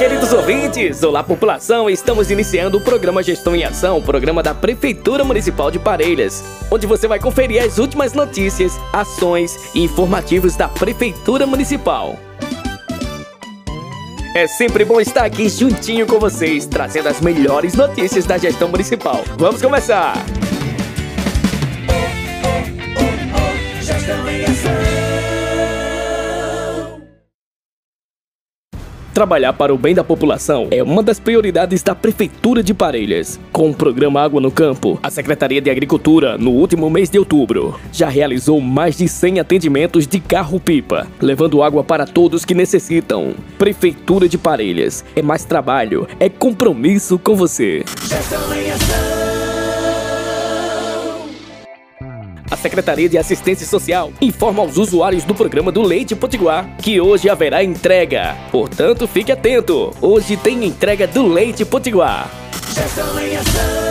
queridos ouvintes! Olá, população! Estamos iniciando o programa Gestão em Ação, programa da Prefeitura Municipal de Parelhas, onde você vai conferir as últimas notícias, ações e informativos da Prefeitura Municipal. É sempre bom estar aqui juntinho com vocês, trazendo as melhores notícias da gestão municipal. Vamos começar! Gestão Trabalhar para o bem da população é uma das prioridades da Prefeitura de Parelhas. Com o programa Água no Campo, a Secretaria de Agricultura, no último mês de outubro, já realizou mais de 100 atendimentos de carro-pipa, levando água para todos que necessitam. Prefeitura de Parelhas é mais trabalho, é compromisso com você. Gestão em ação. Secretaria de Assistência Social informa aos usuários do programa do Leite Potiguar que hoje haverá entrega. Portanto, fique atento. Hoje tem entrega do Leite Potiguar. Gestão em ação.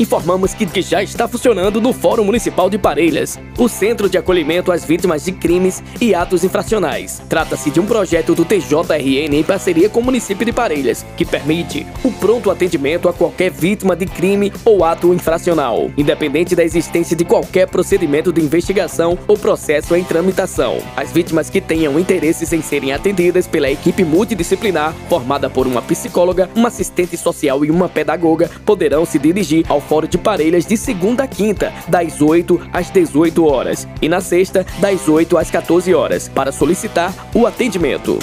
Informamos que, já está funcionando no Fórum Municipal de Parelhas, o Centro de Acolhimento às Vítimas de Crimes e Atos Infracionais. Trata-se de um projeto do TJRN em parceria com o município de Parelhas, que permite o pronto atendimento a qualquer vítima de crime ou ato infracional, independente da existência de qualquer procedimento de investigação ou processo em tramitação. As vítimas que tenham interesses em serem atendidas pela equipe multidisciplinar, formada por uma psicóloga, uma assistente social e uma pedagoga, poderão se dirigir ao Fórum de Parelhas de segunda a quinta, das 8 às 18 horas, e na sexta, das 8 às 14 horas, para solicitar o atendimento.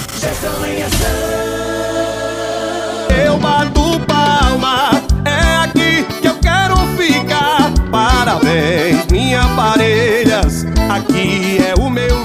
Eu bato palma, é aqui que eu quero ficar. Parabéns, minha parelhas, aqui é o meu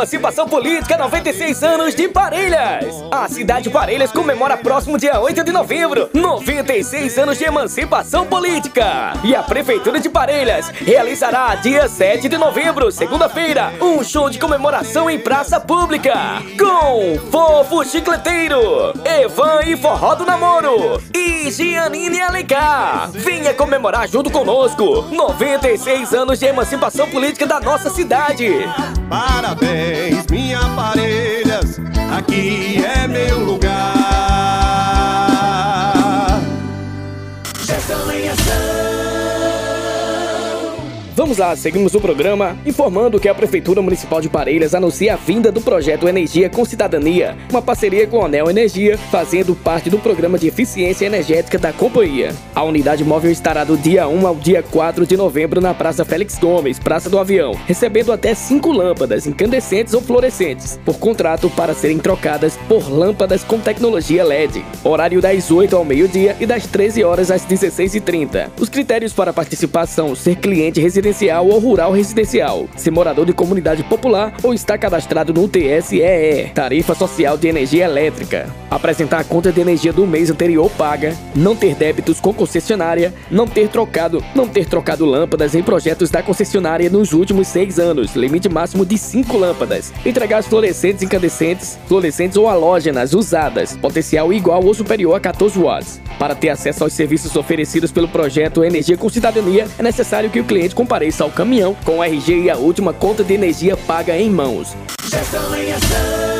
Emancipação Política 96 anos de Parelhas! A cidade de Parelhas comemora próximo dia 8 de novembro 96 anos de emancipação política! E a Prefeitura de Parelhas realizará dia 7 de novembro, segunda-feira, um show de comemoração em praça pública com Fofo Chicleteiro, Evan e Forró do Namoro e Gianine Alencar. Venha comemorar junto conosco 96 anos de emancipação política da nossa cidade. Parabéns, minha parelhas, aqui é meu lugar. Vamos lá, seguimos o programa informando que a Prefeitura Municipal de Parelhas anuncia a vinda do projeto Energia com Cidadania, uma parceria com a Anel Energia, fazendo parte do programa de eficiência energética da companhia. A unidade móvel estará do dia 1 ao dia 4 de novembro na Praça Félix Gomes, Praça do Avião, recebendo até 5 lâmpadas incandescentes ou fluorescentes, por contrato para serem trocadas por lâmpadas com tecnologia LED. Horário das 8 ao meio-dia e das 13 horas às 16h30. Os critérios para participar são ser cliente residencial ou rural residencial, ser morador de comunidade popular ou estar cadastrado no TSEE, Tarifa Social de Energia Elétrica, apresentar a conta de energia do mês anterior paga, não ter débitos com concessionária, não ter trocado, não ter trocado lâmpadas em projetos da concessionária nos últimos seis anos, limite máximo de 5 lâmpadas, entregar as fluorescentes incandescentes, fluorescentes ou halógenas usadas, potencial igual ou superior a 14 watts. Para ter acesso aos serviços oferecidos pelo projeto Energia com Cidadania, é necessário que o cliente compareça ao caminhão com o RG e a última conta de energia paga em mãos. Gestão em ação.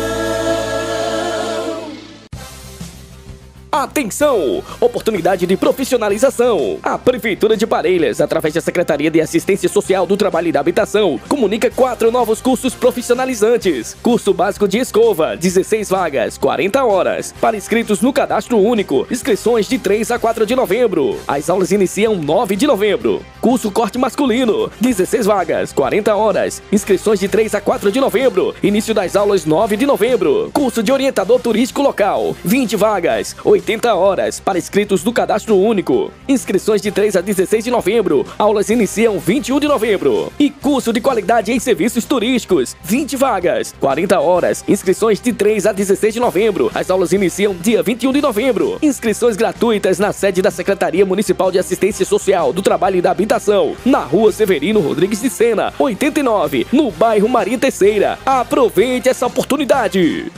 Atenção! Oportunidade de profissionalização. A Prefeitura de Parelhas, através da Secretaria de Assistência Social do Trabalho e da Habitação, comunica quatro novos cursos profissionalizantes. Curso básico de escova, 16 vagas, 40 horas. Para inscritos no cadastro único, inscrições de 3 a 4 de novembro. As aulas iniciam 9 de novembro. Curso corte masculino, 16 vagas, 40 horas. Inscrições de 3 a 4 de novembro. Início das aulas 9 de novembro. Curso de orientador turístico local, 20 vagas, 80 horas para inscritos do cadastro único. Inscrições de 3 a 16 de novembro. Aulas iniciam 21 de novembro. E curso de qualidade em serviços turísticos, 20 vagas, 40 horas. Inscrições de 3 a 16 de novembro. As aulas iniciam dia 21 de novembro. Inscrições gratuitas na sede da Secretaria Municipal de Assistência Social do Trabalho e da Habitação, na Rua Severino Rodrigues de Sena, 89, no bairro Maria Terceira. Aproveite essa oportunidade.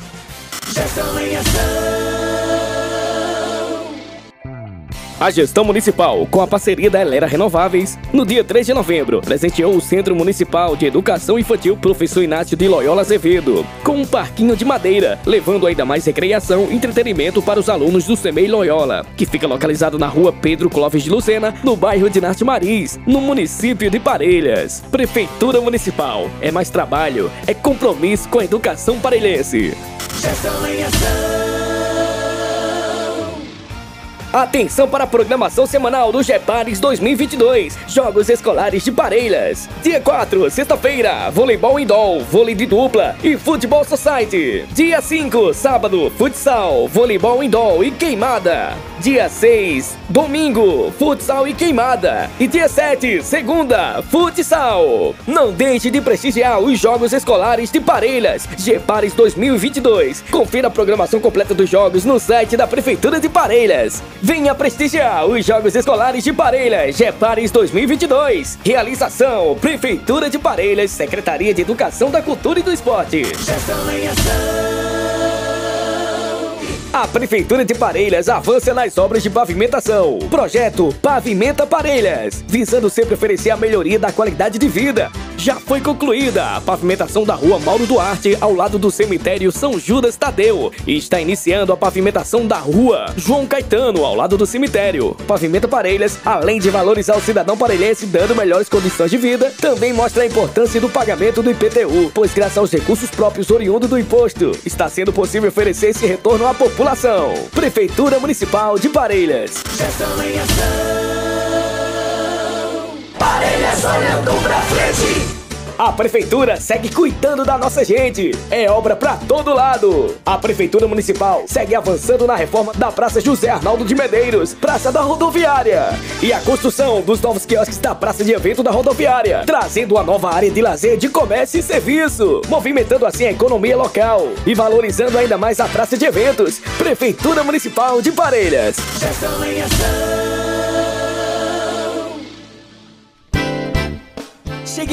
Gestão em ação. A gestão municipal, com a parceria da Elera Renováveis, no dia 3 de novembro, presenteou o Centro Municipal de Educação Infantil Professor Inácio de Loyola Azevedo, com um parquinho de madeira, levando ainda mais recreação e entretenimento para os alunos do CEMEI Loyola, que fica localizado na rua Pedro Clóvis de Lucena, no bairro de Narte Maris, no município de Parelhas. Prefeitura Municipal, é mais trabalho, é compromisso com a educação parelhense. Gestão em ação. Atenção para a programação semanal do GEPARES 2022, Jogos Escolares de Parelhas. Dia 4, sexta-feira, voleibol indoor, vôlei de dupla e futebol society. Dia 5, sábado, futsal, voleibol indoor e queimada. Dia 6, domingo, futsal e queimada. E dia 7, segunda, futsal. Não deixe de prestigiar os Jogos Escolares de Parelhas, GEPARES 2022. Confira a programação completa dos jogos no site da Prefeitura de Parelhas. Venha prestigiar os Jogos Escolares de Parelhas, GEPARES 2022. Realização: Prefeitura de Parelhas, Secretaria de Educação da Cultura e do Esporte. A Prefeitura de Parelhas avança nas obras de pavimentação. Projeto Pavimenta Parelhas, visando sempre oferecer a melhoria da qualidade de vida. Já foi concluída a pavimentação da rua Mauro Duarte, ao lado do cemitério São Judas Tadeu. E está iniciando a pavimentação da rua João Caetano, ao lado do cemitério. Pavimenta Parelhas, além de valorizar o cidadão parelhense dando melhores condições de vida, também mostra a importância do pagamento do IPTU, pois graças aos recursos próprios oriundos do imposto, está sendo possível oferecer esse retorno à população. Prefeitura Municipal de Parelhas. Gestão em ação. Olhando pra frente. A prefeitura segue cuidando da nossa gente. É obra pra todo lado. A prefeitura municipal segue avançando na reforma da Praça José Arnaldo de Medeiros, Praça da Rodoviária, e a construção dos novos quiosques da Praça de Evento da Rodoviária, trazendo uma nova área de lazer, de comércio e serviço, movimentando assim a economia local e valorizando ainda mais a Praça de Eventos. Prefeitura Municipal de Parelhas. Gestão em ação.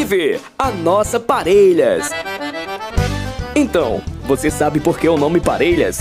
Chegue e vê a nossa Parelhas. Então, você sabe por que o nome Parelhas?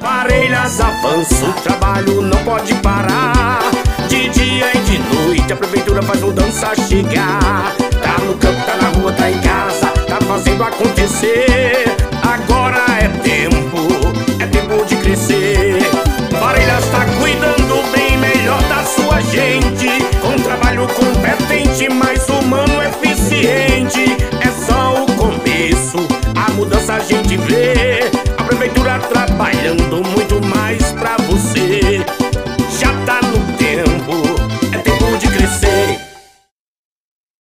Parelhas avança, o trabalho não pode parar. De dia e de noite a prefeitura faz mudança chegar. Tá no campo, tá na rua, tá em casa, tá fazendo acontecer. Agora é tempo